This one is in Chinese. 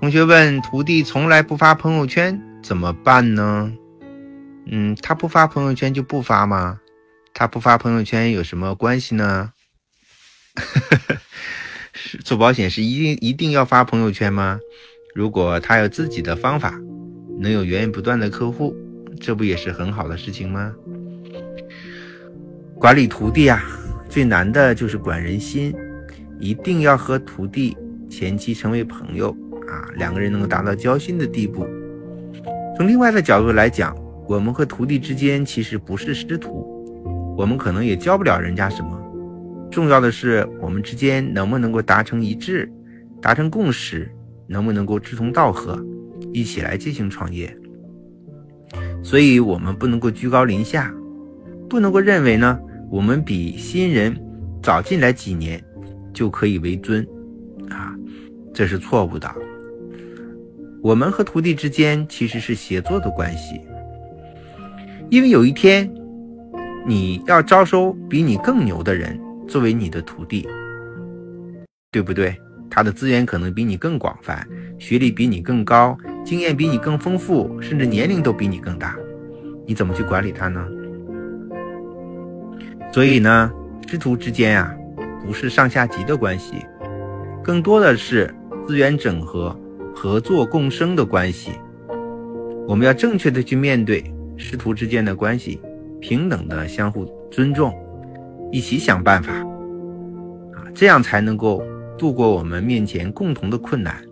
同学问：徒弟从来不发朋友圈，怎么办呢？嗯，他不发朋友圈就不发吗？他不发朋友圈有什么关系呢？做保险是一定一定要发朋友圈吗？如果他有自己的方法，能有源源不断的客户，这不也是很好的事情吗？管理徒弟啊，最难的就是管人心，一定要和徒弟前期成为朋友啊，两个人能够达到交心的地步。从另外的角度来讲，我们和徒弟之间其实不是师徒，我们可能也教不了人家什么。重要的是我们之间能不能够达成一致，达成共识，能不能够志同道合，一起来进行创业。所以，我们不能够居高临下，不能够认为呢。我们比新人早进来几年，就可以为尊，啊，这是错误的。我们和徒弟之间其实是协作的关系，因为有一天你要招收比你更牛的人作为你的徒弟，对不对？他的资源可能比你更广泛，学历比你更高，经验比你更丰富，甚至年龄都比你更大，你怎么去管理他呢？所以呢，师徒之间啊，不是上下级的关系，更多的是资源整合、合作共生的关系。我们要正确的去面对师徒之间的关系，平等的相互尊重，一起想办法，啊，这样才能够度过我们面前共同的困难，